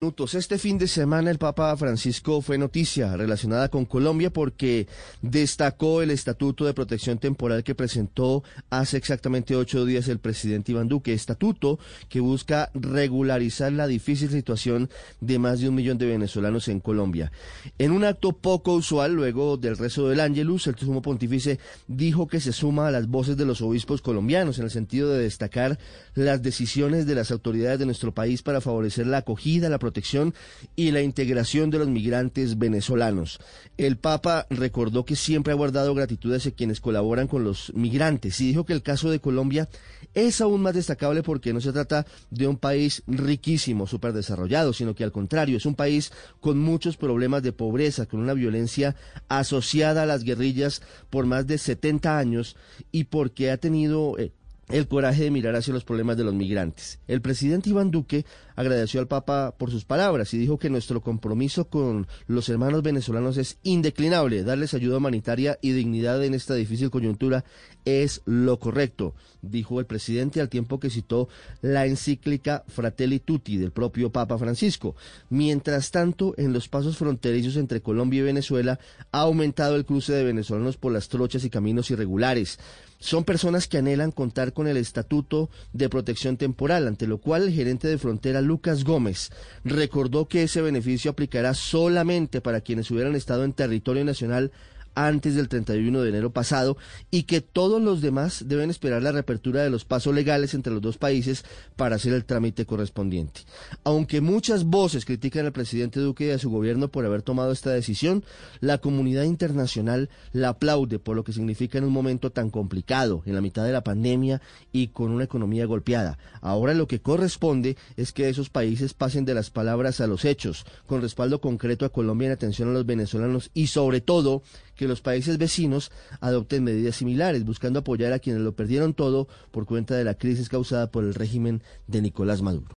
Minutos. Este fin de semana el Papa Francisco fue noticia relacionada con Colombia porque destacó el Estatuto de Protección Temporal que presentó hace exactamente ocho días el presidente Iván Duque. Estatuto que busca regularizar la difícil situación de más de un millón de venezolanos en Colombia. En un acto poco usual, luego del rezo del Ángelus, el sumo pontífice dijo que se suma a las voces de los obispos colombianos en el sentido de destacar las decisiones de las autoridades de nuestro país para favorecer la acogida, la protección y la integración de los migrantes venezolanos. El Papa recordó que siempre ha guardado gratitud hacia quienes colaboran con los migrantes y dijo que el caso de Colombia es aún más destacable porque no se trata de un país riquísimo, súper desarrollado, sino que al contrario es un país con muchos problemas de pobreza, con una violencia asociada a las guerrillas por más de 70 años y porque ha tenido... Eh, el coraje de mirar hacia los problemas de los migrantes. El presidente Iván Duque agradeció al Papa por sus palabras y dijo que nuestro compromiso con los hermanos venezolanos es indeclinable. Darles ayuda humanitaria y dignidad en esta difícil coyuntura es lo correcto, dijo el presidente al tiempo que citó la encíclica Fratelli Tutti del propio Papa Francisco. Mientras tanto, en los pasos fronterizos entre Colombia y Venezuela ha aumentado el cruce de venezolanos por las trochas y caminos irregulares. Son personas que anhelan contar con el Estatuto de Protección Temporal, ante lo cual el gerente de frontera Lucas Gómez recordó que ese beneficio aplicará solamente para quienes hubieran estado en territorio nacional antes del 31 de enero pasado y que todos los demás deben esperar la reapertura de los pasos legales entre los dos países para hacer el trámite correspondiente. Aunque muchas voces critican al presidente Duque y a su gobierno por haber tomado esta decisión, la comunidad internacional la aplaude por lo que significa en un momento tan complicado, en la mitad de la pandemia y con una economía golpeada. Ahora lo que corresponde es que esos países pasen de las palabras a los hechos, con respaldo concreto a Colombia en atención a los venezolanos y sobre todo que los países vecinos adopten medidas similares, buscando apoyar a quienes lo perdieron todo por cuenta de la crisis causada por el régimen de Nicolás Maduro.